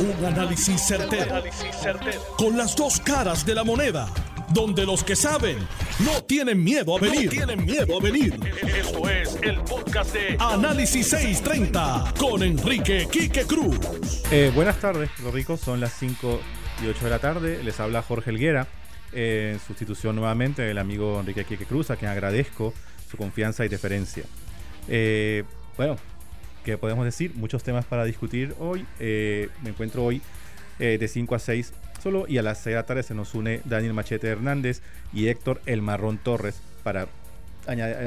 Un análisis certero, Con las dos caras de la moneda. Donde los que saben no tienen miedo a venir. tienen miedo a venir. Esto es el podcast de Análisis 630 con Enrique Quique Cruz. Eh, buenas tardes, los ricos. Son las 5 y 8 de la tarde. Les habla Jorge Elguera. Eh, en sustitución nuevamente del amigo Enrique Quique Cruz, a quien agradezco su confianza y deferencia. Eh, bueno, ¿qué podemos decir? Muchos temas para discutir hoy. Eh, me encuentro hoy de 5 a 6 solo y a las 6 de la tarde se nos une Daniel Machete Hernández y Héctor El Marrón Torres para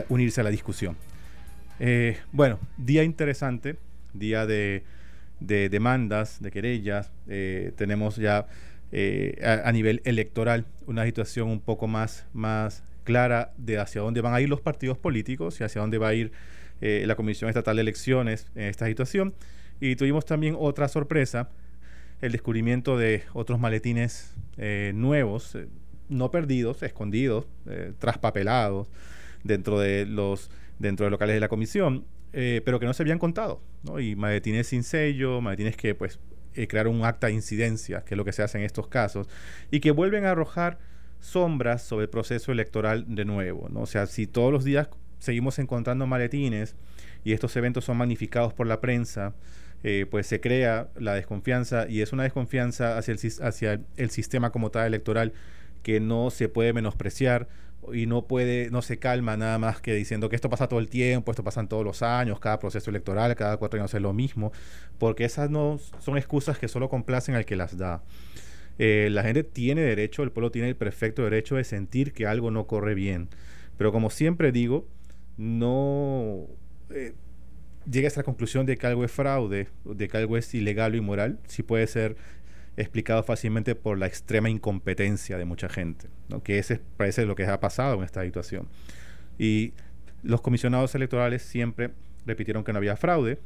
unirse a la discusión. bueno, día interesante, día de, de demandas, de querellas. tenemos ya a, nivel electoral una situación un poco más, más clara de hacia dónde van a ir los partidos políticos y hacia dónde va a ir eh, la Comisión Estatal de Elecciones en esta situación. Y tuvimos también otra sorpresa, el descubrimiento de otros maletines eh, nuevos, eh, no perdidos, escondidos, traspapelados dentro de los dentro de locales de la comisión, pero que no se habían contado, Y maletines sin sello, maletines que pues crearon un acta de incidencia, que es lo que se hace en estos casos, y que vuelven a arrojar sombras sobre el proceso electoral de nuevo. ¿no? O sea, si todos los días seguimos encontrando maletines y estos eventos son magnificados por la prensa, eh, pues se crea la desconfianza y es una desconfianza hacia el, hacia el sistema como tal electoral que no se puede menospreciar y no puede, no se calma nada más que diciendo que esto pasa todo el tiempo, esto pasa todos los años, cada proceso electoral, cada cuatro años es lo mismo, porque esas no son excusas que solo complacen al que las da. Eh, la gente tiene derecho, el pueblo tiene el perfecto derecho de sentir que algo no corre bien. Pero como siempre digo, no eh, llega a esta conclusión de que algo es fraude, de que algo es ilegal o inmoral, si puede ser explicado fácilmente por la extrema incompetencia de mucha gente, ¿no? que ese parece lo que ha pasado en esta situación. Y los comisionados electorales siempre repitieron que no había fraude.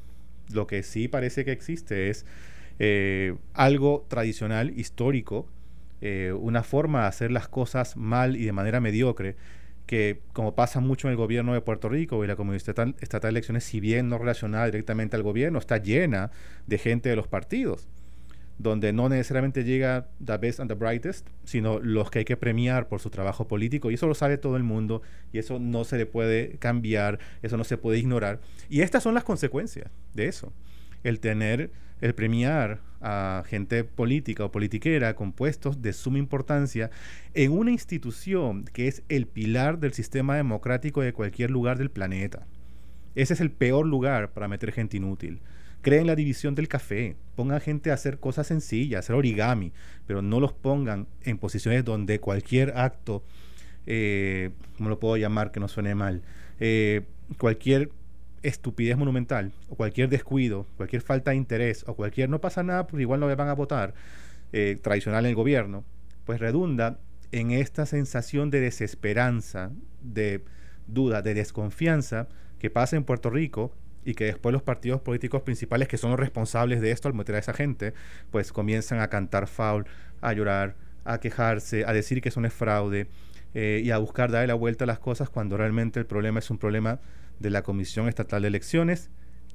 Lo que sí parece que existe es eh, algo tradicional, histórico, eh, una forma de hacer las cosas mal y de manera mediocre, que como pasa mucho en el gobierno de Puerto Rico y la Comunidad Estatal, estatal de Elecciones, si bien no relacionada directamente al gobierno, está llena de gente de los partidos, donde no necesariamente llega the best and the brightest, sino los que hay que premiar por su trabajo político, y eso lo sabe todo el mundo, y eso no se le puede cambiar, eso no se puede ignorar. Y estas son las consecuencias de eso el tener, el premiar a gente política o politiquera con puestos de suma importancia en una institución que es el pilar del sistema democrático de cualquier lugar del planeta. Ese es el peor lugar para meter gente inútil. Creen la división del café, pongan gente a hacer cosas sencillas, hacer origami, pero no los pongan en posiciones donde cualquier acto, eh, ¿cómo lo puedo llamar que no suene mal? Eh, cualquier estupidez monumental o cualquier descuido, cualquier falta de interés o cualquier no pasa nada, pues igual no van a votar, eh, tradicional en el gobierno, pues redunda en esta sensación de desesperanza, de duda, de desconfianza que pasa en Puerto Rico y que después los partidos políticos principales que son los responsables de esto al meter a esa gente, pues comienzan a cantar foul, a llorar, a quejarse, a decir que eso no es fraude eh, y a buscar darle la vuelta a las cosas cuando realmente el problema es un problema de la Comisión Estatal de Elecciones,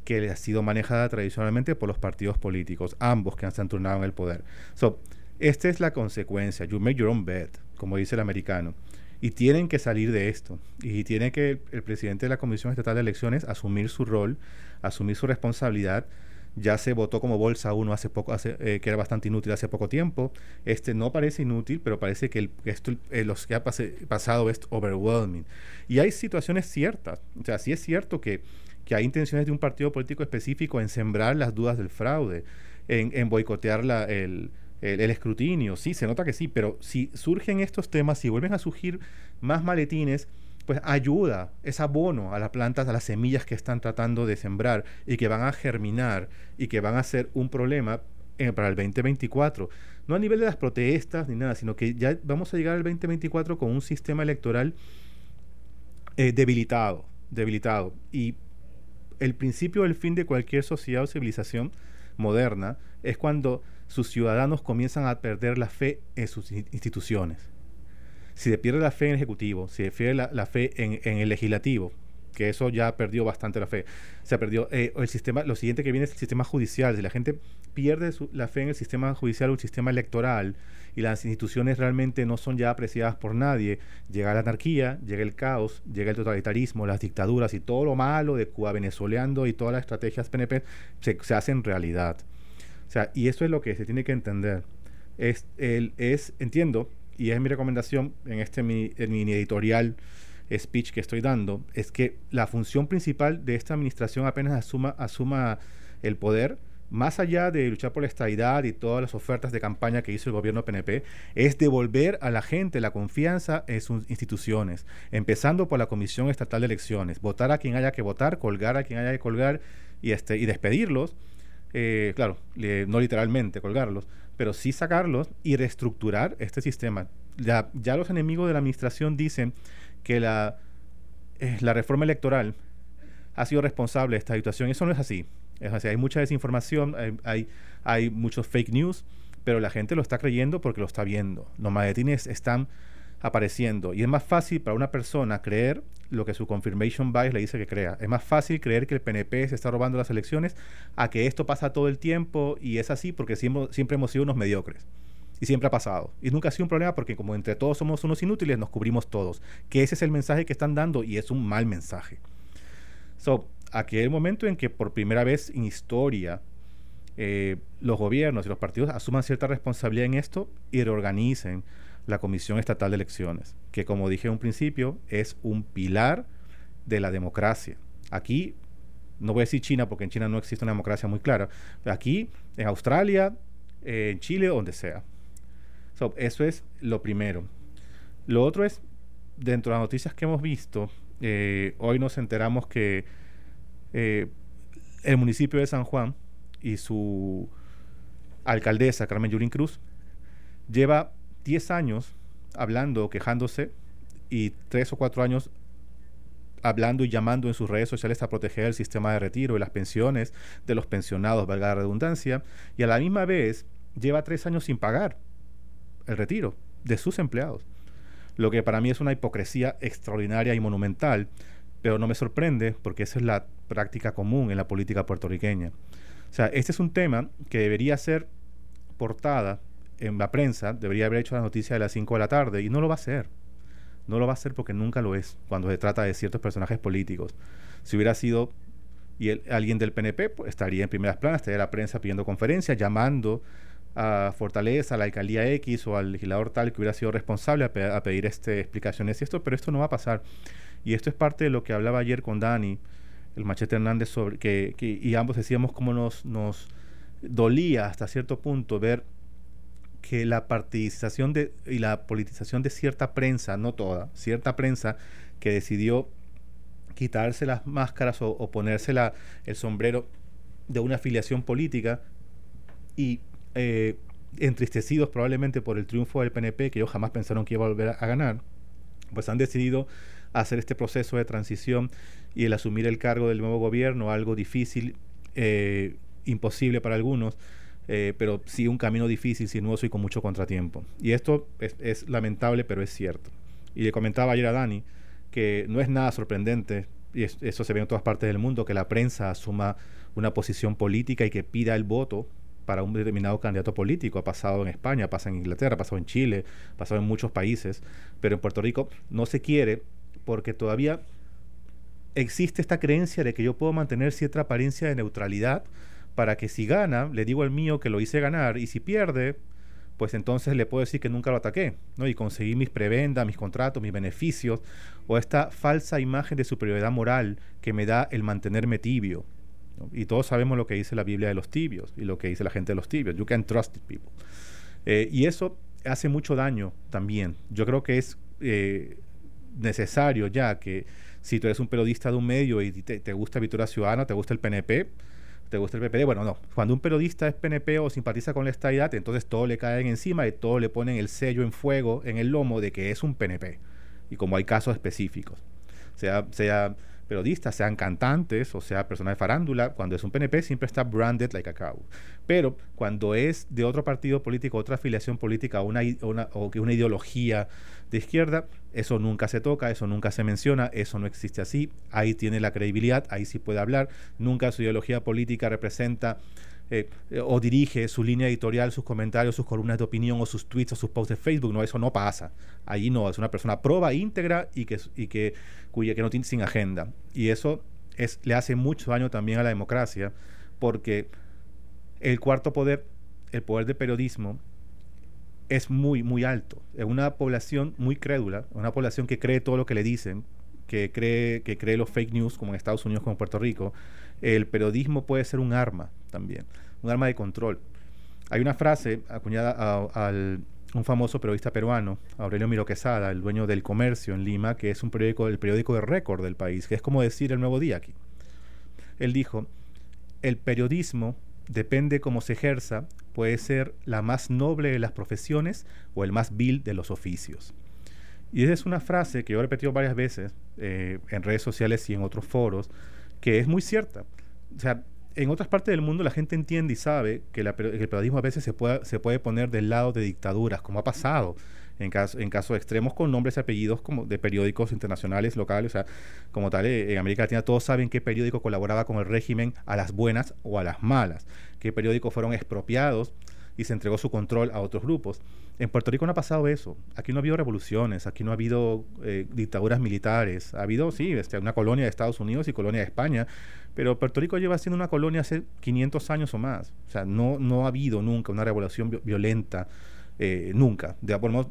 que ha sido manejada tradicionalmente por los partidos políticos, ambos que han turnado en el poder. So, esta es la consecuencia. You make your own bed, como dice el americano. Y tienen que salir de esto. Y tiene que el, presidente de la Comisión Estatal de Elecciones asumir su rol, asumir su responsabilidad. Ya se votó como bolsa uno hace poco, hace, eh, que era bastante inútil hace poco tiempo. Este no parece inútil, pero parece que el, esto, eh, los que ha pasado es overwhelming. Y hay situaciones ciertas. O sea, sí es cierto que, que hay intenciones de un partido político específico en sembrar las dudas del fraude, en, boicotear la, el, el, escrutinio. Sí, se nota que sí, pero si surgen estos temas, si vuelven a surgir más maletines, pues ayuda, es abono a las plantas, a las semillas que están tratando de sembrar y que van a germinar y que van a ser un problema eh, para el 2024. No a nivel de las protestas ni nada, sino que ya vamos a llegar al 2024 con un sistema electoral eh, debilitado, debilitado. Y el principio del fin de cualquier sociedad o civilización moderna es cuando sus ciudadanos comienzan a perder la fe en sus instituciones. Si se pierde la fe en el Ejecutivo, si se pierde la, fe en, el Legislativo, que eso ya perdió bastante la fe. Se perdió eh, el sistema, lo siguiente que viene es el sistema judicial. Si la gente pierde la fe en el sistema judicial o el sistema electoral y las instituciones realmente no son ya apreciadas por nadie, llega la anarquía, llega el caos, llega el totalitarismo, las dictaduras y todo lo malo de Cuba venezoleando y todas las estrategias PNP se, se hacen realidad. O sea, y eso es lo que se tiene que entender. Es, el, es entiendo, y es mi recomendación en este mini, mini editorial speech que estoy dando, es que la función principal de esta administración apenas asuma, asuma el poder, más allá de luchar por la estabilidad y todas las ofertas de campaña que hizo el gobierno PNP, es devolver a la gente la confianza en sus instituciones, empezando por la Comisión Estatal de Elecciones, votar a quien haya que votar, colgar a quien haya que colgar y, este, y despedirlos, eh, claro, no literalmente colgarlos, pero sí sacarlos y reestructurar este sistema. Ya, ya los enemigos de la administración dicen que la, eh, la reforma electoral ha sido responsable de esta situación. Eso no es así. Es así, hay mucha desinformación, hay, hay, muchos fake news, pero la gente lo está creyendo porque lo está viendo. Los maletines están apareciendo y es más fácil para una persona creer lo que su confirmation bias le dice que crea. Es más fácil creer que el PNP se está robando las elecciones a que esto pasa todo el tiempo y es así porque siempre, hemos sido unos mediocres. Y siempre ha pasado. Y nunca ha sido un problema porque como entre todos somos unos inútiles, nos cubrimos todos. Que ese es el mensaje que están dando y es un mal mensaje. So, aquí hay el momento en que por primera vez en historia eh, los gobiernos y los partidos asuman cierta responsabilidad en esto y reorganicen la Comisión Estatal de Elecciones, que como dije en un principio es un pilar de la democracia. Aquí, no voy a decir China porque en China no existe una democracia muy clara, aquí, en Australia, en Chile, donde sea eso es lo primero. Lo otro es, dentro de las noticias que hemos visto, eh, hoy nos enteramos que eh, el municipio de San Juan y su alcaldesa, Carmen Yulín Cruz, lleva 10 años hablando, quejándose, y 3 o 4 años hablando y llamando en sus redes sociales a proteger el sistema de retiro y las pensiones de los pensionados, valga la redundancia, y a la misma vez lleva 3 años sin pagar el retiro de sus empleados. Lo que para mí es una hipocresía extraordinaria y monumental, pero no me sorprende porque esa es la práctica común en la política puertorriqueña. O sea, este es un tema que debería ser portada en la prensa, debería haber hecho la noticia de las 5 de la tarde y no lo va a hacer. No lo va a hacer porque nunca lo es cuando se trata de ciertos personajes políticos. Si hubiera sido y alguien del PNP, pues, estaría en primeras planas, estaría la prensa pidiendo conferencias, llamando a Fortaleza, a la alcaldía X o al legislador tal que hubiera sido responsable a, pedir este, explicaciones y esto, pero esto no va a pasar. Y esto es parte de lo que hablaba ayer con Dani, el Machete Hernández, sobre que, y ambos decíamos cómo nos, nos dolía hasta cierto punto ver que la participación de, y la politización de cierta prensa, no toda, cierta prensa que decidió quitarse las máscaras o, ponerse el sombrero de una afiliación política y eh, entristecidos probablemente por el triunfo del PNP, que ellos jamás pensaron que iba a volver a, ganar, pues han decidido hacer este proceso de transición y el asumir el cargo del nuevo gobierno, algo difícil, eh, imposible para algunos, eh, pero sí un camino difícil, sinuoso y con mucho contratiempo. Y esto es, lamentable, pero es cierto. Y le comentaba ayer a Dani que no es nada sorprendente, y eso se ve en todas partes del mundo, que la prensa asuma una posición política y que pida el voto para un determinado candidato político. Ha pasado en España, pasa en Inglaterra, ha pasado en Chile, ha pasado en muchos países, pero en Puerto Rico no se quiere porque todavía existe esta creencia de que yo puedo mantener cierta apariencia de neutralidad para que si gana, le digo al mío que lo hice ganar y si pierde, pues entonces le puedo decir que nunca lo ataqué, ¿no? Y conseguí mis prebendas, mis contratos, mis beneficios, o esta falsa imagen de superioridad moral que me da el mantenerme tibio. Y todos sabemos lo que dice la Biblia de los tibios y lo que dice la gente de los tibios. You can trust people. Eh, y eso hace mucho daño también. Yo creo que es eh, necesario ya que si tú eres un periodista de un medio y te, gusta Victoria Ciudadana, te gusta el PNP, te gusta el PPD, bueno, no. Cuando un periodista es PNP o simpatiza con la estadidad, entonces todo le caen encima y todo le ponen el sello en fuego en el lomo de que es un PNP. Y como hay casos específicos, sea, sea periodistas, sean cantantes o sea personas de farándula, cuando es un PNP siempre está branded like a cow. Pero cuando es de otro partido político, otra afiliación política una, una, o una ideología de izquierda, eso nunca se toca, eso nunca se menciona, eso no existe así, ahí tiene la credibilidad, ahí sí puede hablar, nunca su ideología política representa eh, o dirige su línea editorial, sus comentarios, sus columnas de opinión o sus tweets o sus posts de Facebook. No, eso no pasa. Allí no, es una persona proba, íntegra y que, y que, cuya, que no tiene sin agenda. Y eso es, le hace mucho daño también a la democracia porque el cuarto poder, el poder de periodismo, es muy, muy alto. Es una población muy crédula, una población que cree todo lo que le dicen, que cree, que cree los fake news, como en Estados Unidos, como en Puerto Rico, el periodismo puede ser un arma también, un arma de control. Hay una frase acuñada a, un famoso periodista peruano, Aurelio Miro Quesada, el dueño del Comercio en Lima, que es un periódico, el periódico de récord del país, que es como decir el Nuevo Día aquí. Él dijo, el periodismo depende cómo se ejerza, puede ser la más noble de las profesiones o el más vil de los oficios. Y esa es una frase que yo he repetido varias veces eh, en redes sociales y en otros foros, que es muy cierta. O sea, en otras partes del mundo la gente entiende y sabe que, el periodismo a veces se puede, se puede poner del lado de dictaduras, como ha pasado en, caso, en casos extremos con nombres y apellidos como de periódicos internacionales, locales, o sea, como tal, eh, en América Latina todos saben qué periódico colaboraba con el régimen a las buenas o a las malas, qué periódicos fueron expropiados y se entregó su control a otros grupos. En Puerto Rico no ha pasado eso. Aquí no ha habido revoluciones, aquí no ha habido eh, dictaduras militares. Ha habido, sí, este, una colonia de Estados Unidos y colonia de España, pero Puerto Rico lleva siendo una colonia hace 500 años o más. O sea, no, no ha habido nunca una revolución violenta, eh, nunca. De por menos,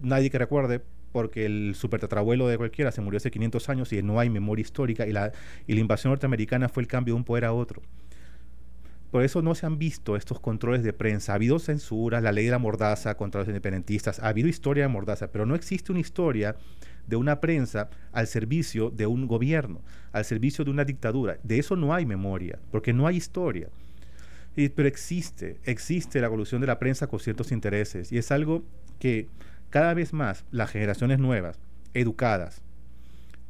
nadie que recuerde, porque el supertetrabuelo de cualquiera se murió hace 500 años y no hay memoria histórica y la, y la invasión norteamericana fue el cambio de un poder a otro. Por eso no se han visto estos controles de prensa. Ha habido censura, la ley de la mordaza contra los independentistas, ha habido historia de mordaza, pero no existe una historia de una prensa al servicio de un gobierno, al servicio de una dictadura. De eso no hay memoria, porque no hay historia. pero existe, existe la evolución de la prensa con ciertos intereses y es algo que cada vez más las generaciones nuevas, educadas,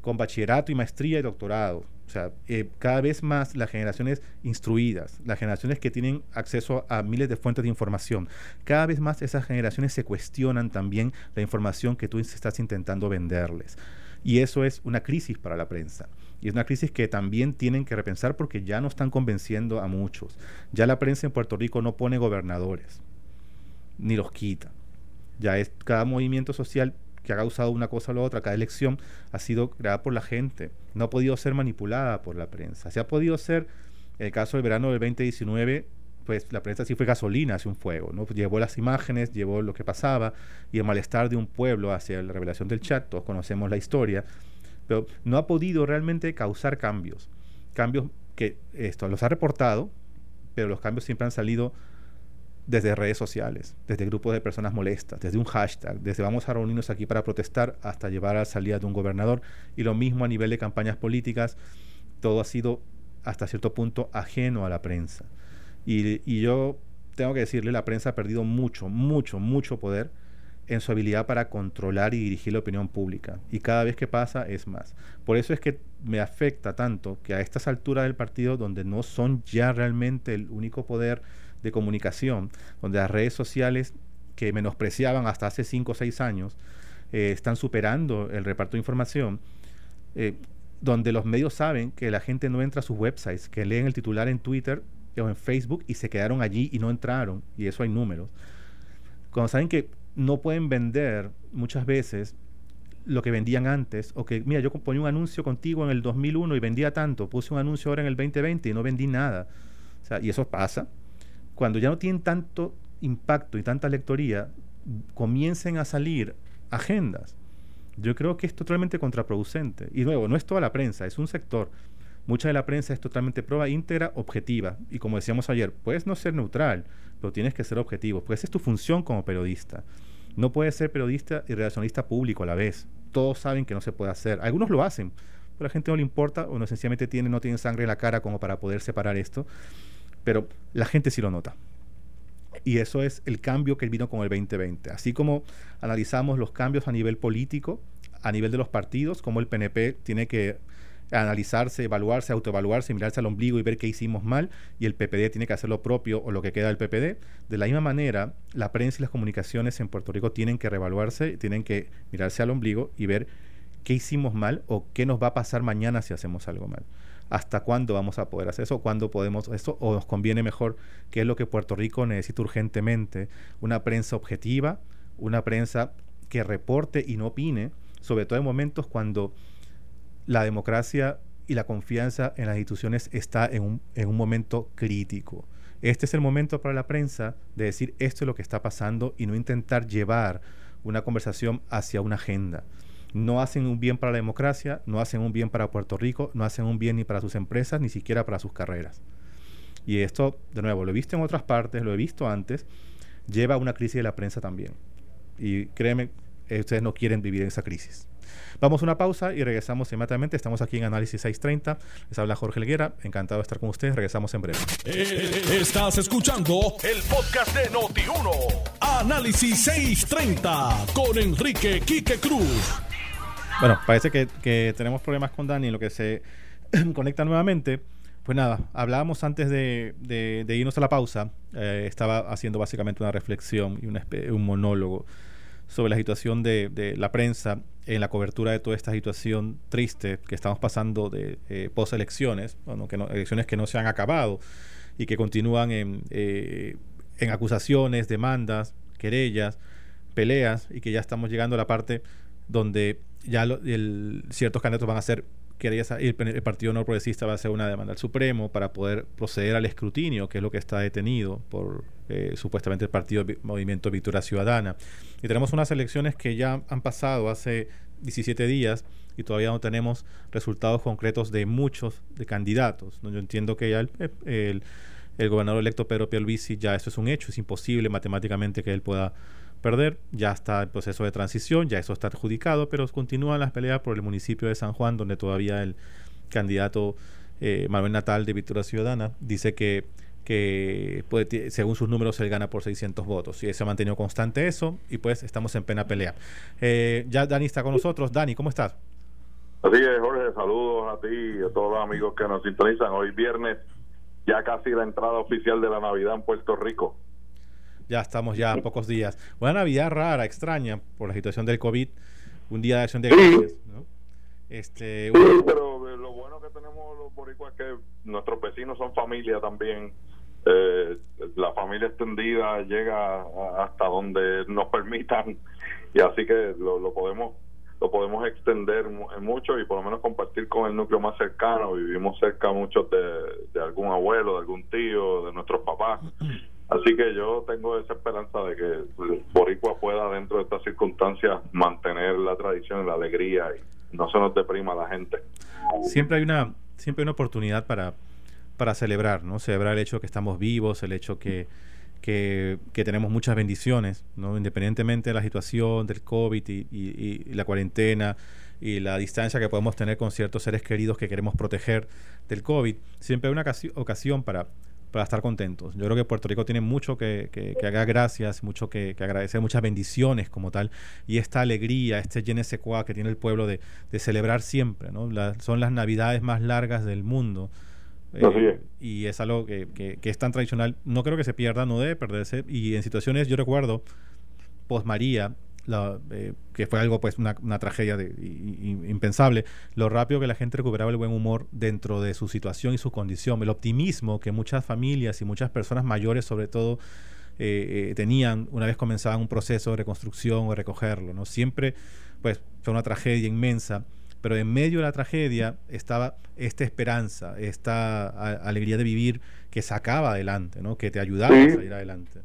con bachillerato y maestría y doctorado, o sea, eh, cada vez más las generaciones instruidas, las generaciones que tienen acceso a miles de fuentes de información, cada vez más esas generaciones se cuestionan también la información que tú estás intentando venderles. Y eso es una crisis para la prensa. Y es una crisis que también tienen que repensar porque ya no están convenciendo a muchos. Ya la prensa en Puerto Rico no pone gobernadores, ni los quita. Ya es cada movimiento social que ha causado una cosa o la otra, cada elección ha sido creada por la gente, no ha podido ser manipulada por la prensa. Se ha podido ser, en el caso del verano del 2019, pues la prensa sí fue gasolina hacia un fuego, ¿no? Llevó las imágenes, llevó lo que pasaba y el malestar de un pueblo hacia la revelación del chat, todos conocemos la historia, pero no ha podido realmente causar cambios. Cambios que esto los ha reportado, pero los cambios siempre han salido desde redes sociales, desde grupos de personas molestas, desde un hashtag, desde vamos a reunirnos aquí para protestar hasta llevar a la salida de un gobernador. Y lo mismo a nivel de campañas políticas, todo ha sido hasta cierto punto ajeno a la prensa. Y, yo tengo que decirle, la prensa ha perdido mucho, mucho, mucho poder en su habilidad para controlar y dirigir la opinión pública. Y cada vez que pasa es más. Por eso es que me afecta tanto que a estas alturas del partido, donde no son ya realmente el único poder, de comunicación, donde las redes sociales que menospreciaban hasta hace 5 o 6 años eh, están superando el reparto de información, eh, donde los medios saben que la gente no entra a sus websites, que leen el titular en Twitter o en Facebook y se quedaron allí y no entraron, y eso hay números. Cuando saben que no pueden vender muchas veces lo que vendían antes, o que, mira, yo ponía un anuncio contigo en el 2001 y vendía tanto, puse un anuncio ahora en el 2020 y no vendí nada. O sea, y eso pasa, cuando ya no tienen tanto impacto y tanta lectoría, comiencen a salir agendas. Yo creo que es totalmente contraproducente. Y luego, no es toda la prensa, es un sector. Mucha de la prensa es totalmente prueba íntegra, objetiva. Y como decíamos ayer, puedes no ser neutral, pero tienes que ser objetivo, pues es tu función como periodista. No puedes ser periodista y relacionista público a la vez. Todos saben que no se puede hacer. Algunos lo hacen, pero a la gente no le importa o no sencillamente tiene, no tiene sangre en la cara como para poder separar esto pero la gente sí lo nota. Y eso es el cambio que vino con el 2020. Así como analizamos los cambios a nivel político, a nivel de los partidos, como el PNP tiene que analizarse, evaluarse, autoevaluarse, mirarse al ombligo y ver qué hicimos mal, y el PPD tiene que hacer lo propio o lo que queda del PPD. De la misma manera, la prensa y las comunicaciones en Puerto Rico tienen que reevaluarse, tienen que mirarse al ombligo y ver qué hicimos mal o qué nos va a pasar mañana si hacemos algo mal. ¿Hasta cuándo vamos a poder hacer eso? ¿Cuándo podemos eso? ¿O nos conviene mejor qué es lo que Puerto Rico necesita urgentemente? Una prensa objetiva, una prensa que reporte y no opine, sobre todo en momentos cuando la democracia y la confianza en las instituciones está en un, en un momento crítico. Este es el momento para la prensa de decir esto es lo que está pasando y no intentar llevar una conversación hacia una agenda. No hacen un bien para la democracia, no hacen un bien para Puerto Rico, no hacen un bien ni para sus empresas, ni siquiera para sus carreras. Y esto, de nuevo, lo he visto en otras partes, lo he visto antes, lleva a una crisis de la prensa también. Y créeme, ustedes no quieren vivir en esa crisis. Vamos a una pausa y regresamos inmediatamente. Estamos aquí en Análisis 630. Les habla Jorge Elguera. Encantado de estar con ustedes. Regresamos en breve. Eh, estás escuchando el podcast de Noti1. Análisis 630 con Enrique Quique Cruz. Bueno, parece que, tenemos problemas con Dani en lo que se conecta nuevamente. Pues nada, hablábamos antes de, irnos a la pausa. Eh, estaba haciendo básicamente una reflexión y un monólogo sobre la situación de, la prensa en la cobertura de toda esta situación triste que estamos pasando de eh, post-elecciones, que elecciones que no se han acabado y que continúan en, eh, en acusaciones, demandas, querellas, peleas y que ya estamos llegando a la parte donde ya ciertos candidatos van a ser el, el, Partido No Progresista va a hacer una demanda al Supremo para poder proceder al escrutinio, que es lo que está detenido por eh, supuestamente el Partido Movimiento Victoria Ciudadana. Y tenemos unas elecciones que ya han pasado hace 17 días y todavía no tenemos resultados concretos de muchos de candidatos. Yo entiendo que ya el, el, gobernador electo Pedro Pierluisi ya eso es un hecho, es imposible matemáticamente que él pueda perder. Ya está el proceso de transición, ya eso está adjudicado, pero continúan las peleas por el municipio de San Juan, donde todavía el candidato eh, Manuel Natal de Victoria Ciudadana dice que, que según sus números él gana por 600 votos. Y se ha mantenido constante eso y pues estamos en pena pelea. Eh, ya Dani está con nosotros. Dani, ¿cómo estás? Así es, Jorge, saludos a ti y a todos los amigos que nos sintonizan. Hoy viernes, ya casi la entrada oficial de la Navidad en Puerto Rico. Ya estamos ya a pocos días. Una Navidad rara, extraña, por la situación del COVID. Un día de acción de gracias, ¿no? Este, sí, pero eh, lo bueno que tenemos los boricuas es que nuestros vecinos son familia también. Eh, la familia extendida llega hasta donde nos permitan y así que lo, lo podemos lo podemos extender mucho y por lo menos compartir con el núcleo más cercano. Vivimos cerca muchos de, de algún abuelo, de algún tío, de nuestros papás Así que yo tengo esa esperanza de que Boricua pueda, dentro de estas circunstancias, mantener la tradición y la alegría y no se nos deprima la gente. Siempre hay una, siempre hay una oportunidad para, para celebrar, ¿no? Celebrar el hecho de que estamos vivos, el hecho que, que, tenemos muchas bendiciones, ¿no? Independientemente de la situación del COVID y, y la cuarentena y la distancia que podemos tener con ciertos seres queridos que queremos proteger del COVID, siempre hay una ocasión para para estar contentos. Yo creo que Puerto Rico tiene mucho que, que, haga gracias, mucho que, agradecer, muchas bendiciones como tal, y esta alegría, este je que tiene el pueblo de, celebrar siempre, ¿no? son las navidades más largas del mundo. Eh, y es algo que, es tan tradicional, no creo que se pierda, no debe perderse, y en situaciones, yo recuerdo, post María, eh, que fue algo pues una, tragedia de, impensable, lo rápido que la gente recuperaba el buen humor dentro de su situación y su condición, el optimismo que muchas familias y muchas personas mayores sobre todo eh, eh, tenían una vez comenzaban un proceso de reconstrucción o recogerlo, ¿no? Siempre pues fue una tragedia inmensa, pero en medio de la tragedia estaba esta esperanza, esta alegría de vivir que sacaba adelante, ¿no? Que te ayudaba a salir adelante.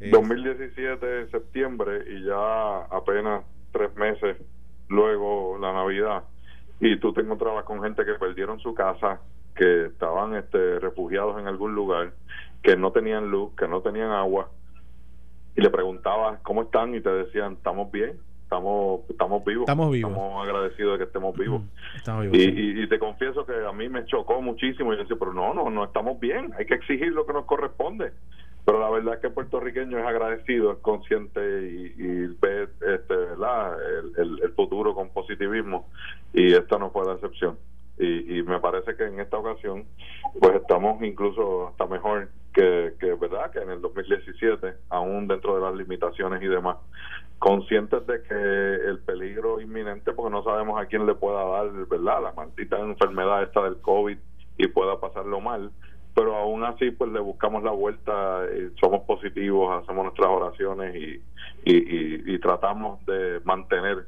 2017 de septiembre y ya apenas tres meses luego la Navidad. Y tú te encontrabas con gente que perdieron su casa, que estaban este, refugiados en algún lugar, que no tenían luz, que no tenían agua. Y le preguntabas cómo están y te decían estamos bien, estamos estamos vivos, estamos vivos, estamos agradecidos de que estemos vivos. y, y, te confieso que a mí me chocó muchísimo. Y yo decía, pero no, no, no estamos bien, hay que exigir lo que nos corresponde pero la verdad es que el puertorriqueño es agradecido, es consciente y, ve este, El, el, futuro con positivismo y esta no fue la excepción. y, me parece que en esta ocasión pues estamos incluso hasta mejor que, que verdad que en el 2017 aún dentro de las limitaciones y demás. Conscientes de que el peligro inminente porque no sabemos a quién le pueda dar verdad la maldita enfermedad esta del covid y pueda pasarlo mal pero aún así pues le buscamos la vuelta y somos positivos hacemos nuestras oraciones y, y, tratamos de mantener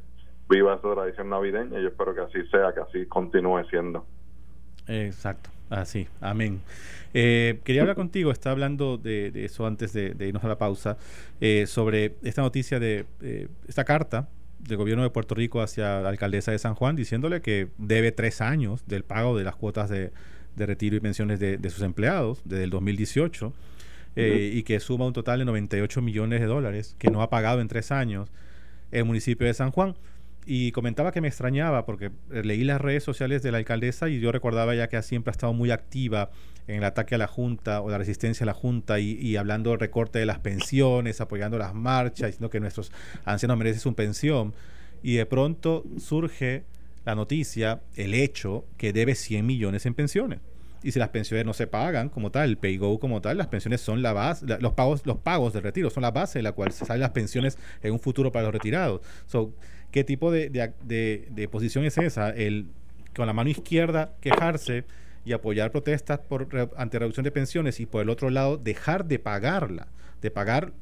viva esa tradición navideña yo espero que así sea, que así continúe siendo. Exacto, así, amén. Eh, quería hablar contigo, estaba hablando de, eso antes de, irnos a la pausa, eh, sobre esta noticia de eh, esta carta del gobierno de Puerto Rico hacia la alcaldesa de San Juan diciéndole que debe tres años del pago de las cuotas de, retiro y pensiones de, sus empleados desde el 2018 y que suma un total de 98 millones de dólares que no ha pagado en tres años el municipio de San Juan. Y comentaba que me extrañaba porque eh, leí las redes sociales de la alcaldesa y yo recordaba ya que siempre ha estado muy activa en el ataque a la Junta o la resistencia a la Junta y, hablando del recorte de las pensiones, apoyando las marchas, diciendo que nuestros ancianos merecen su pensión. Y de pronto surge la noticia, el hecho, que debe 100 millones en pensiones. Y si las pensiones no se pagan como tal, el PayGo como tal, las pensiones son la base, los pagos, los pagos del retiro son la base de la cual se salen las pensiones en un futuro para los retirados. So, ¿Qué tipo de, de, posición es esa? El con la mano izquierda quejarse y apoyar protestas por ante reducción de pensiones y por el otro lado dejar de pagarla, de pagar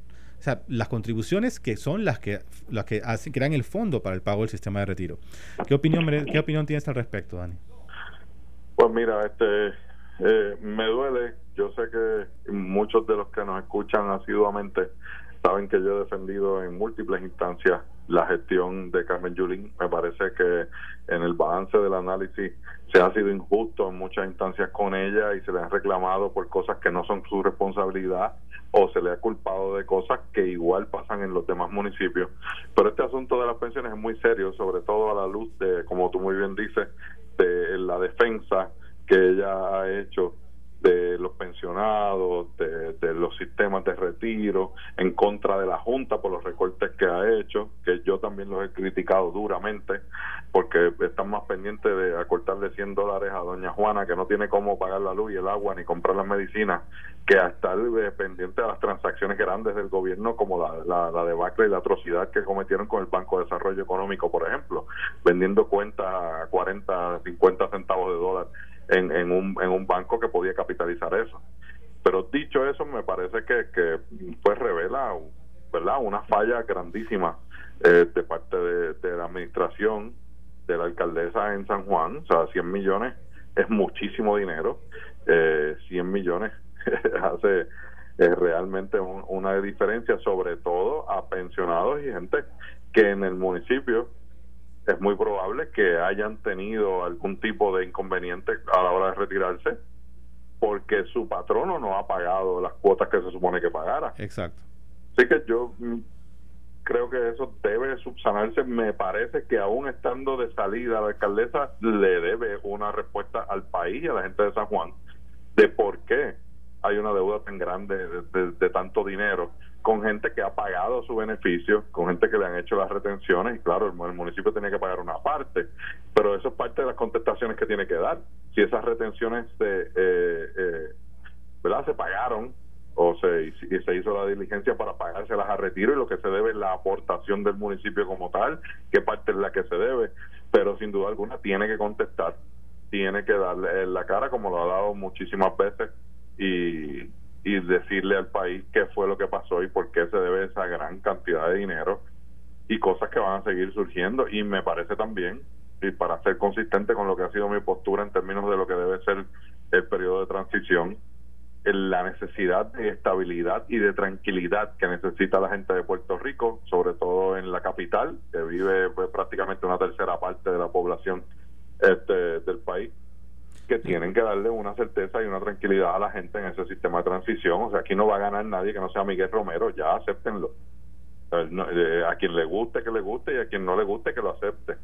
sea, las contribuciones que son las que las que hacen, crean el fondo para el pago del sistema de retiro. ¿Qué opinión qué opinión tienes al respecto, Dani? Pues mira, este eh, me duele. Yo sé que muchos de los que nos escuchan asiduamente saben que yo he defendido en múltiples instancias la gestión de Carmen Yulín. Me parece que en el balance del análisis se ha sido injusto en muchas instancias con ella y se le han reclamado por cosas que no son su responsabilidad o se le ha culpado de cosas que igual pasan en los demás municipios. Pero este asunto de las pensiones es muy serio, sobre todo a la luz de, como tú muy bien dices, de la defensa que ella ha hecho de los pensionados, de, los sistemas de retiro, en contra de la Junta por los recortes que ha hecho, que yo también los he criticado duramente, porque están más pendientes de acortarle 100 dólares a doña Juana, que no tiene cómo pagar la luz y el agua ni comprar las medicinas, que a estar eh, pendiente de las transacciones grandes del gobierno, como la, la, la debacle y la atrocidad que cometieron con el Banco de Desarrollo Económico, por ejemplo, vendiendo cuentas a 40, 50 centavos de dólar en, en, un, en un banco que podía capitalizar eso. Pero dicho eso, me parece que, que pues revela ¿verdad? una falla grandísima eh, de parte de, la administración de la alcaldesa en San Juan. O sea, 100 millones es muchísimo dinero. Eh, 100 millones hace eh, realmente una diferencia, sobre todo a pensionados y gente que en el municipio es muy probable que hayan tenido algún tipo de inconveniente a la hora de retirarse porque su patrono no ha pagado las cuotas que se supone que pagara. Exacto. Así que yo mm, creo que eso debe subsanarse. Me parece que aún estando de salida la alcaldesa le debe una respuesta al país y a la gente de San Juan de por qué hay una deuda tan grande de tanto dinero con gente que ha pagado su beneficio, con gente que le han hecho las retenciones, y claro, el, municipio tenía que pagar una parte, pero eso es parte de las contestaciones que tiene que dar. Si esas retenciones se, eh, eh, ¿verdad? se pagaron o se, se hizo la diligencia para pagárselas a retiro y lo que se debe es la aportación del municipio como tal, qué parte es la que se debe, pero sin duda alguna tiene que contestar, tiene que darle la cara como lo ha dado muchísimas veces y y decirle al país qué fue lo que pasó y por qué se debe esa gran cantidad de dinero y cosas que van a seguir surgiendo. Y me parece también y para ser consistente con lo que ha sido mi postura en términos de lo que debe ser el periodo de transición la necesidad de estabilidad y de tranquilidad que necesita la gente de Puerto Rico, sobre todo en la capital, que vive pues, prácticamente una tercera parte de la población este, del país que tienen que darle una certeza y una tranquilidad a la gente en ese sistema de transición. O sea, aquí no va a ganar nadie que no sea Miguel Romero, ya acéptenlo. Eh, a quien le guste que le guste y a quien no le guste que lo acepte.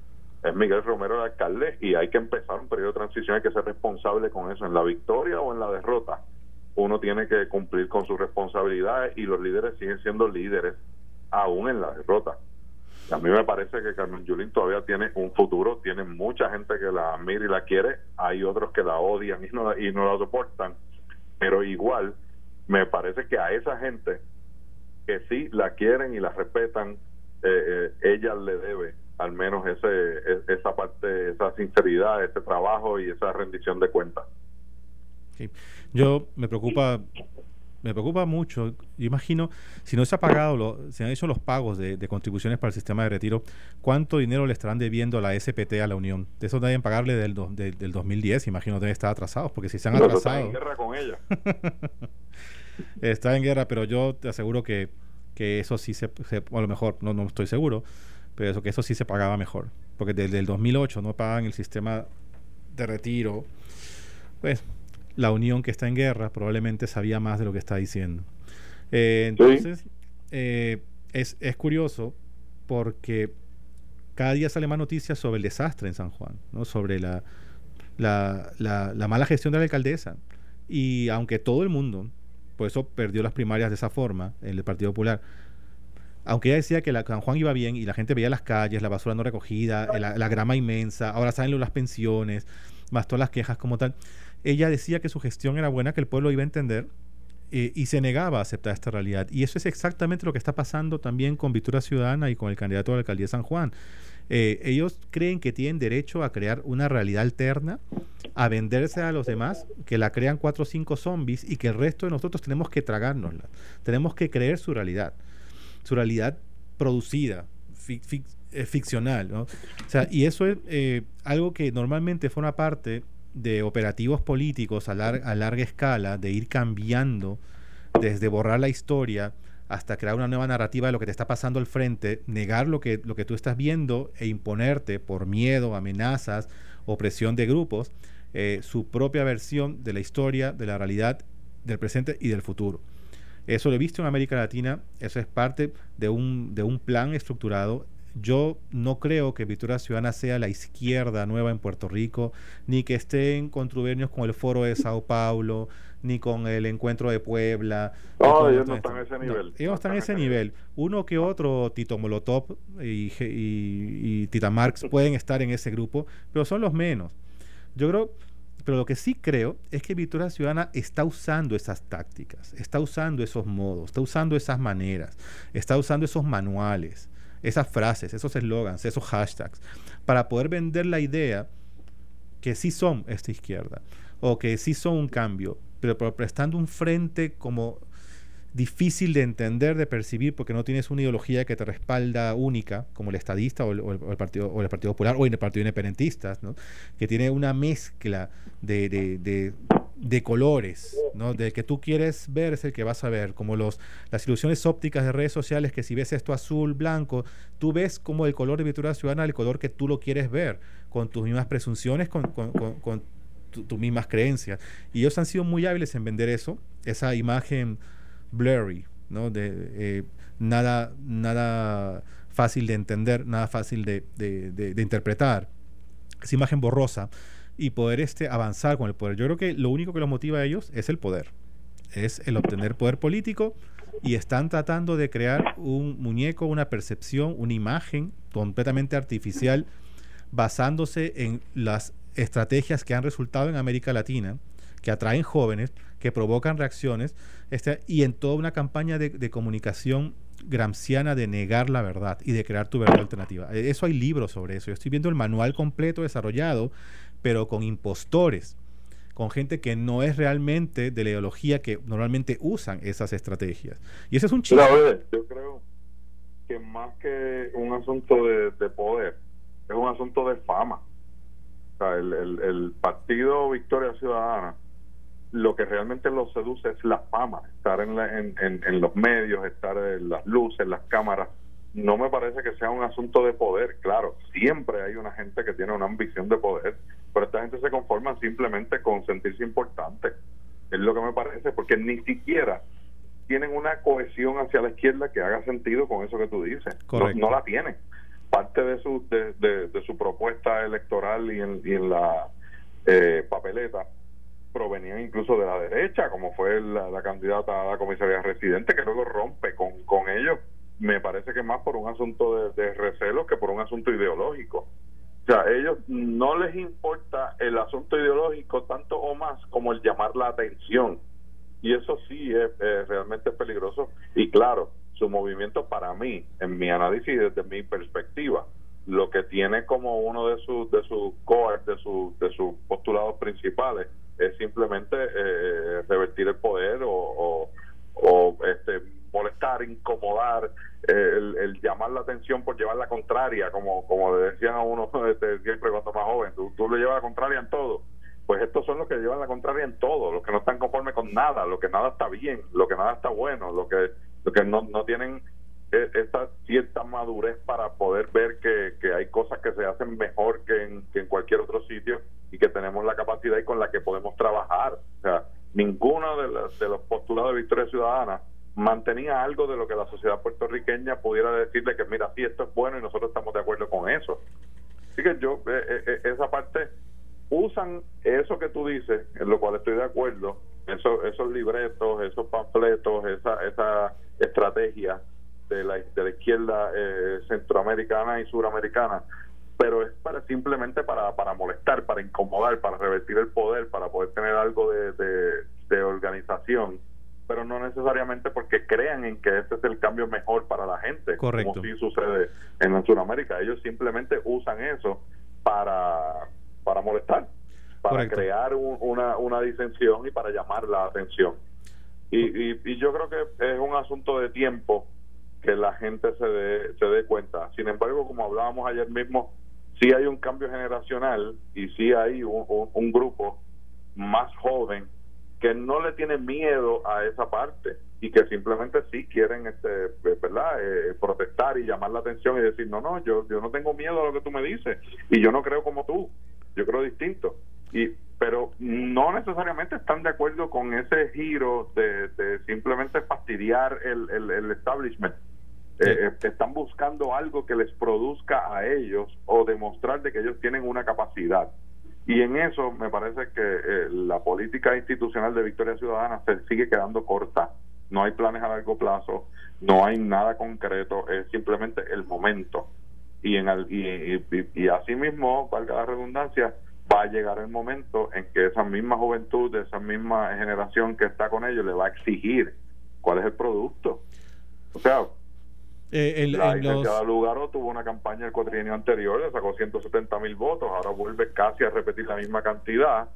Es Miguel Romero el alcalde y hay que empezar un periodo de transición, hay que ser responsable con eso, en la victoria o en la derrota. Uno tiene que cumplir con sus responsabilidades y los líderes siguen siendo líderes aún en la derrota. A mí me parece que Carmen Yulín todavía tiene un futuro, tiene mucha gente que la admira y la quiere, hay otros que la odian y no, y no la soportan, pero igual me parece que a esa gente que sí la quieren y la respetan, eh, eh, ella le debe al menos ese, e, esa parte, esa sinceridad, ese trabajo y esa rendición de cuentas. Yo me preocupa me preocupa mucho. Yo imagino, si no se ha pagado, lo, se han hecho los pagos de, contribuciones para el sistema de retiro, ¿cuánto dinero le estarán debiendo a la SPT a la Unión? De eso deben pagarle del, del 2010, imagino deben estar atrasados, porque si se han atrasado... Está en guerra con ella. está en guerra, pero yo te aseguro que, que eso sí se, a lo mejor, no, no estoy seguro, pero eso que eso sí se pagaba mejor. Porque desde el 2008 no pagan el sistema de retiro. Pues la Unión que está en guerra probablemente sabía más de lo que está diciendo. Eh, entonces, eh, es, es, curioso porque cada día sale más noticias sobre el desastre en San Juan, ¿no? sobre la, la, la, mala gestión de la alcaldesa. Y aunque todo el mundo, por eso perdió las primarias de esa forma, en el Partido Popular, aunque ella decía que la, San Juan iba bien y la gente veía las calles, la basura no recogida, la, la grama inmensa, ahora salen las pensiones, más todas las quejas como tal, ella decía que su gestión era buena, que el pueblo iba a entender eh, y se negaba a aceptar esta realidad. Y eso es exactamente lo que está pasando también con Victoria Ciudadana y con el candidato a la alcaldía de San Juan. Eh, ellos creen que tienen derecho a crear una realidad alterna, a venderse a los demás, que la crean cuatro o cinco zombies y que el resto de nosotros tenemos que tragárnosla. Tenemos que creer su realidad, su realidad producida, eh, ficcional. O sea, y eso es algo que normalmente forma parte de operativos políticos a, a larga escala, de ir cambiando desde borrar la historia hasta crear una nueva narrativa de lo que te está pasando al frente, negar lo que, lo que tú estás viendo e imponerte por miedo, amenazas, opresión de grupos, eh, su propia versión de la historia, de la realidad, del presente y del futuro. Eso lo he visto en América Latina, eso es parte de un, de un plan estructurado yo no creo que Victoria Ciudadana sea la izquierda nueva en Puerto Rico, ni que esté en contubernios con el Foro de Sao Paulo, ni con el Encuentro de Puebla. No, ellos no están en ese nivel. ellos están en ese nivel. Uno que otro, Tito Molotov y, y Tita Marx, pueden estar en ese grupo, pero son los menos. Yo creo, pero lo que sí creo es que Victoria Ciudadana está usando esas tácticas, está usando esos modos, está usando esas maneras, está usando esos manuales esas frases, esos eslogans, esos hashtags, para poder vender la idea que sí son esta izquierda o que sí son un cambio, pero, prestando un frente como difícil de entender, de percibir, porque no tienes una ideología que te respalda única, como el estadista o el, partido, o el Partido Popular o el Partido Independentistas, que tiene una mezcla de colores, ¿no? De que tú quieres ver es el que vas a ver, como los, las ilusiones ópticas de redes sociales, que si ves esto azul, blanco, tú ves como el color de Virtual Ciudadana, el color que tú lo quieres ver, con tus mismas presunciones, con, con, tus mismas creencias. Y ellos han sido muy hábiles en vender eso, esa imagen blurry, ¿no? De eh, nada, nada fácil de entender, nada fácil de, de, de interpretar, esa imagen borrosa y poder este, avanzar con el poder. Yo creo que lo único que los motiva a ellos es el poder, es el obtener poder político y están tratando de crear un muñeco, una percepción, una imagen completamente artificial basándose en las estrategias que han resultado en América Latina, que atraen jóvenes, que provocan reacciones, este, y en toda una campaña de, de comunicación gramsciana de negar la verdad y de crear tu verdad alternativa. Eso hay libros sobre eso. Yo estoy viendo el manual completo desarrollado pero con impostores, con gente que no es realmente de la ideología que normalmente usan esas estrategias. Y ese es un chiste. yo creo que más que un asunto de, poder, es un asunto de fama. O sea, el, el, partido Victoria Ciudadana lo que realmente lo seduce es la fama, estar en, en, en, los medios, estar en las luces, en las cámaras. No me parece que sea un asunto de poder, claro, siempre hay una gente que tiene una ambición de poder, pero esta gente se conforma simplemente con sentirse importante. Es lo que me parece, porque ni siquiera tienen una cohesión hacia la izquierda que haga sentido con eso que tú dices. No, la tienen. Parte de su, de, su propuesta electoral y en, y en la eh, papeleta provenían incluso de la derecha, como fue la, candidata a la comisaría residente, que luego rompe con, con ellos me parece que más por un asunto de, recelo que por un asunto ideológico. O sea, ellos no les importa el asunto ideológico tanto o más como el llamar la atención. Y eso sí es, realmente peligroso. Y claro, su movimiento para mí, en mi análisis desde mi perspectiva, lo que tiene como uno de sus de sus core, de sus de sus postulados principales es simplemente eh, revertir el poder o, o, este molestar, incomodar, el, el, llamar la atención por llevar la contraria, como como le decían a uno desde siempre cuando más joven, tú, tú le llevas la contraria en todo. Pues estos son los que llevan la contraria en todo, los que no están conformes con nada, lo que nada está bien, lo que nada está bueno, lo que, lo que no, no tienen e, esa cierta madurez para poder ver que, que hay cosas que se hacen mejor que en, que en cualquier otro sitio y que tenemos la capacidad y con la que podemos trabajar. O sea, ninguno de, de los postulados de Victoria Ciudadana mantenía algo de lo que la sociedad puertorriqueña pudiera decirle que mira, sí, esto es bueno y nosotros estamos de acuerdo con eso. Así que yo, eh, eh, eh, esa parte, usan eso que tú dices, en lo cual estoy de acuerdo, esos, esos libretos, esos panfletos, esa, esa estrategia de la, de la izquierda centroamericana y suramericana, pero es para simplemente para, para molestar, para incomodar, para revertir el poder, para poder tener algo de, de organización pero no necesariamente porque crean en que este es el cambio mejor para la gente, Correcto. como sí sucede en Sudamérica. Ellos simplemente usan eso para, para molestar, para crear una, una disensión y para llamar la atención. Y, y, yo creo que es un asunto de tiempo que la gente se dé, se dé cuenta. Sin embargo, como hablábamos ayer mismo, sí hay un cambio generacional y sí hay un, un grupo más joven que no le tienen miedo a esa parte y que simplemente sí quieren este verdad eh, protestar y llamar la atención y decir no no yo yo no tengo miedo a lo que tú me dices y yo no creo como tú yo creo distinto y pero no necesariamente están de acuerdo con ese giro de, simplemente fastidiar el, el, establishment eh, eh, están buscando algo que les produzca a ellos o demostrar de que ellos tienen una capacidad y en eso me parece que eh, la política institucional de Victoria Ciudadana se sigue quedando corta. No hay planes a largo plazo, no hay nada concreto, es simplemente el momento. Y, en y, y, así mismo, valga la redundancia, va a llegar el momento en que esa misma juventud, esa misma generación que está con ellos, le va a exigir cuál es el producto. O sea, eh, la licenciada Lugaro tuvo una campaña el cuatrienio anterior, le sacó 170 mil votos, ahora vuelve casi a repetir la misma cantidad,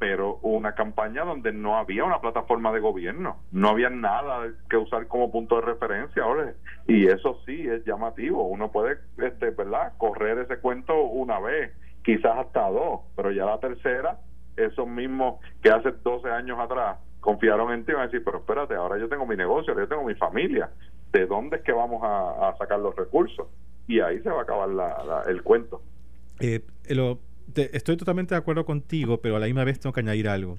pero una campaña donde no había una plataforma de gobierno, no había nada que usar como punto de referencia, y eso sí es llamativo, uno puede, este, ¿verdad?, correr ese cuento una vez, quizás hasta dos, pero ya la tercera, esos mismos que hace 12 años atrás confiaron en ti y van a decir, pero espérate, ahora yo tengo mi negocio, yo tengo mi familia, de dónde es que vamos a, sacar los recursos. Y ahí se va a acabar el cuento. Eh, estoy totalmente de acuerdo contigo, pero a la misma vez tengo que añadir algo.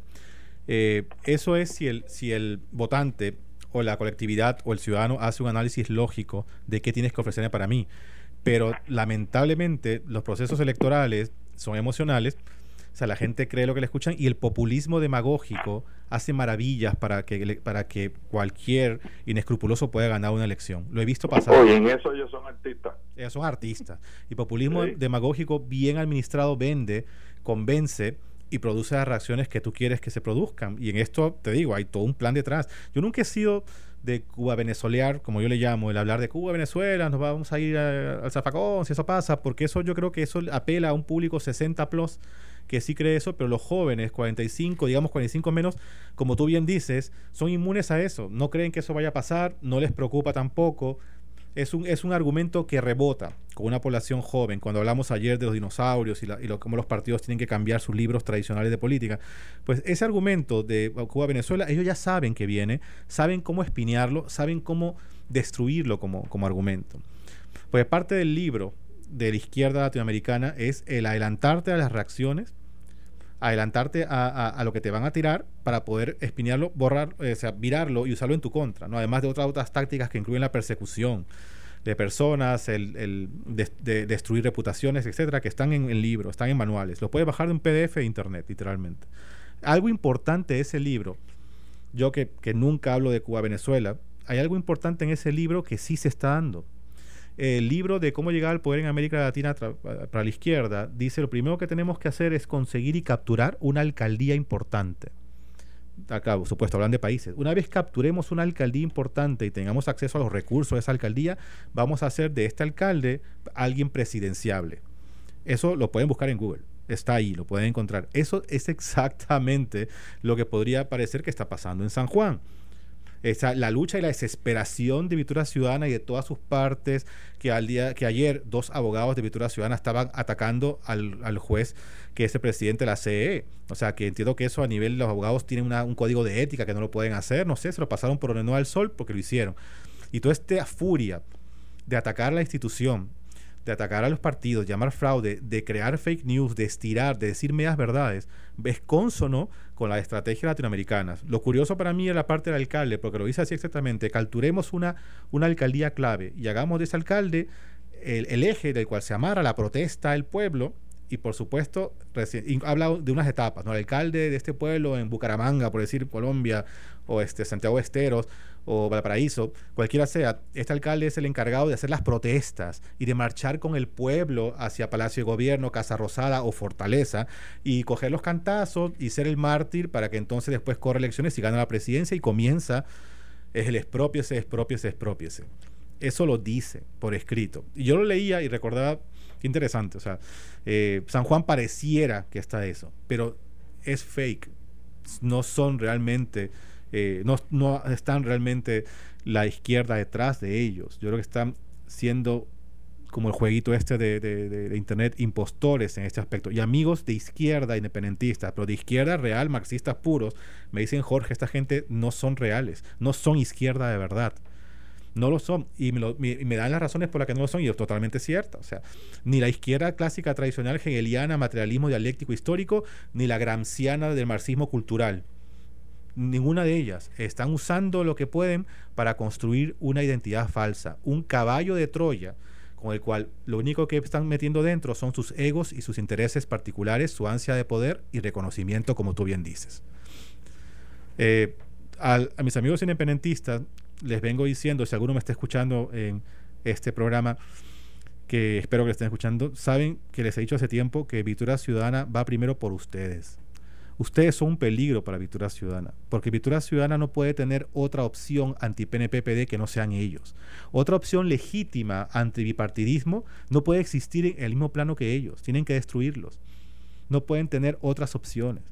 Eh, eso es si el, si el votante o la colectividad o el ciudadano hace un análisis lógico de qué tienes que ofrecerme para mí. Pero lamentablemente los procesos electorales son emocionales o sea, la gente cree lo que le escuchan y el populismo demagógico hace maravillas para que, para que cualquier inescrupuloso pueda ganar una elección. Lo he visto pasar. Oye, en eso ellos son artistas. Ellos son artistas. Y populismo demagógico bien administrado vende, convence y produce las reacciones que tú quieres que se produzcan. Y en esto, te digo, hay todo un plan detrás. Yo nunca he sido de Cuba venezolear, como yo le llamo, el hablar de Cuba, Venezuela, nos vamos a ir al zafacón, si eso pasa, porque eso yo creo que eso apela a un público 60 plus que sí cree eso, pero los jóvenes, 45, digamos 45 menos, como tú bien dices, son inmunes a eso, no creen que eso vaya a pasar, no les preocupa tampoco. Es un, es un argumento que rebota con una población joven. Cuando hablamos ayer de los dinosaurios y, y cómo los partidos tienen que cambiar sus libros tradicionales de política, pues ese argumento de Cuba-Venezuela, ellos ya saben que viene, saben cómo espinearlo, saben cómo destruirlo como, como argumento. Pues parte del libro de la izquierda latinoamericana es el adelantarte a las reacciones, adelantarte a, lo que te van a tirar para poder espinearlo, borrar, eh, o sea, virarlo y usarlo en tu contra, ¿no? Además de otras, otras tácticas que incluyen la persecución de personas, el, de, destruir reputaciones, etcétera, que están en el libro, están en manuales. Lo puedes bajar de un PDF de internet, literalmente. Algo importante de ese libro, yo que, que nunca hablo de Cuba-Venezuela, hay algo importante en ese libro que sí se está dando. El libro de cómo llegar al poder en América Latina para la izquierda dice lo primero que tenemos que hacer es conseguir y capturar una alcaldía importante. Acá, por supuesto, hablan de países. Una vez capturemos una alcaldía importante y tengamos acceso a los recursos de esa alcaldía, vamos a hacer de este alcalde alguien presidenciable. Eso lo pueden buscar en Google. Está ahí, lo pueden encontrar. Eso es exactamente lo que podría parecer que está pasando en San Juan esa, la lucha y la desesperación de Vitura Ciudadana y de todas sus partes, que, al día, que ayer dos abogados de Vitura Ciudadana estaban atacando al, al, juez que es el presidente de la CE. O sea, que entiendo que eso a nivel de los abogados tienen un código de ética que no lo pueden hacer, no sé, se lo pasaron por no al sol porque lo hicieron. Y toda esta furia de atacar la institución, de atacar a los partidos, llamar fraude, de crear fake news, de estirar, de decir medias verdades, es consono con las estrategias latinoamericanas. Lo curioso para mí es la parte del alcalde, porque lo dice así exactamente, capturemos una, una alcaldía clave y hagamos de ese alcalde el, el eje del cual se amara la protesta del pueblo y por supuesto, habla de unas etapas, ¿no? El alcalde de este pueblo en Bucaramanga, por decir Colombia, o este Santiago Esteros, o Valparaíso, cualquiera sea, este alcalde es el encargado de hacer las protestas y de marchar con el pueblo hacia Palacio de Gobierno, Casa Rosada o Fortaleza y coger los cantazos y ser el mártir para que entonces después corra elecciones y gana la presidencia y comienza es el expropiese, expropiese, expropiese. Eso lo dice por escrito. Y yo lo leía y recordaba interesante. O sea, eh, San Juan pareciera que está eso, pero es fake. No son realmente, eh, no, no están realmente la izquierda detrás de ellos. Yo creo que están siendo como el jueguito este de, de, internet, impostores en este aspecto. Y amigos de izquierda independentistas, pero de izquierda real, marxistas puros, me dicen, Jorge, esta gente no son reales, no son izquierda de verdad no lo son. Y me, dan las razones por las que no lo son y es totalmente cierta. O sea, ni la izquierda clásica tradicional hegeliana, materialismo dialéctico histórico, ni la gramsciana del marxismo cultural. Ninguna de ellas están usando lo que pueden para construir una identidad falsa, un caballo de Troya con el cual lo único que están metiendo dentro son sus egos y sus intereses particulares, su ansia de poder y reconocimiento, como tú bien dices. Eh, a mis amigos independentistas les vengo diciendo, si alguno me está escuchando en este programa, que espero que lo estén escuchando, saben que les he dicho hace tiempo que Vitura Ciudadana va primero por ustedes. Ustedes son un peligro para Vitura Ciudadana, porque Vitura Ciudadana no puede tener otra opción anti-PNPPD que no sean ellos. Otra opción legítima anti-bipartidismo no puede existir en el mismo plano que ellos. Tienen que destruirlos. No pueden tener otras opciones.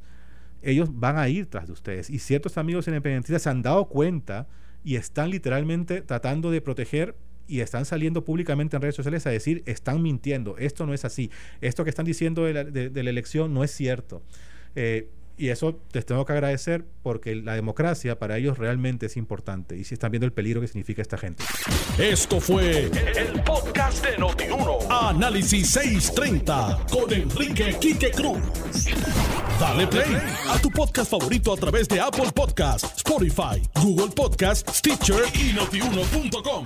Ellos van a ir tras de ustedes. Y ciertos amigos independentistas se han dado cuenta y están literalmente tratando de proteger y están saliendo públicamente en redes sociales a decir, están mintiendo, esto no es así, esto que están diciendo de la, elección no es cierto. Eh, y eso les tengo que agradecer porque la democracia para ellos realmente es importante y si están viendo el peligro que significa esta gente. Esto fue el, podcast de Notiuno. Análisis 630 con Enrique Quique Cruz. Dale play a tu podcast favorito a través de Apple Podcasts, Spotify, Google Podcasts, Stitcher y notiuno.com.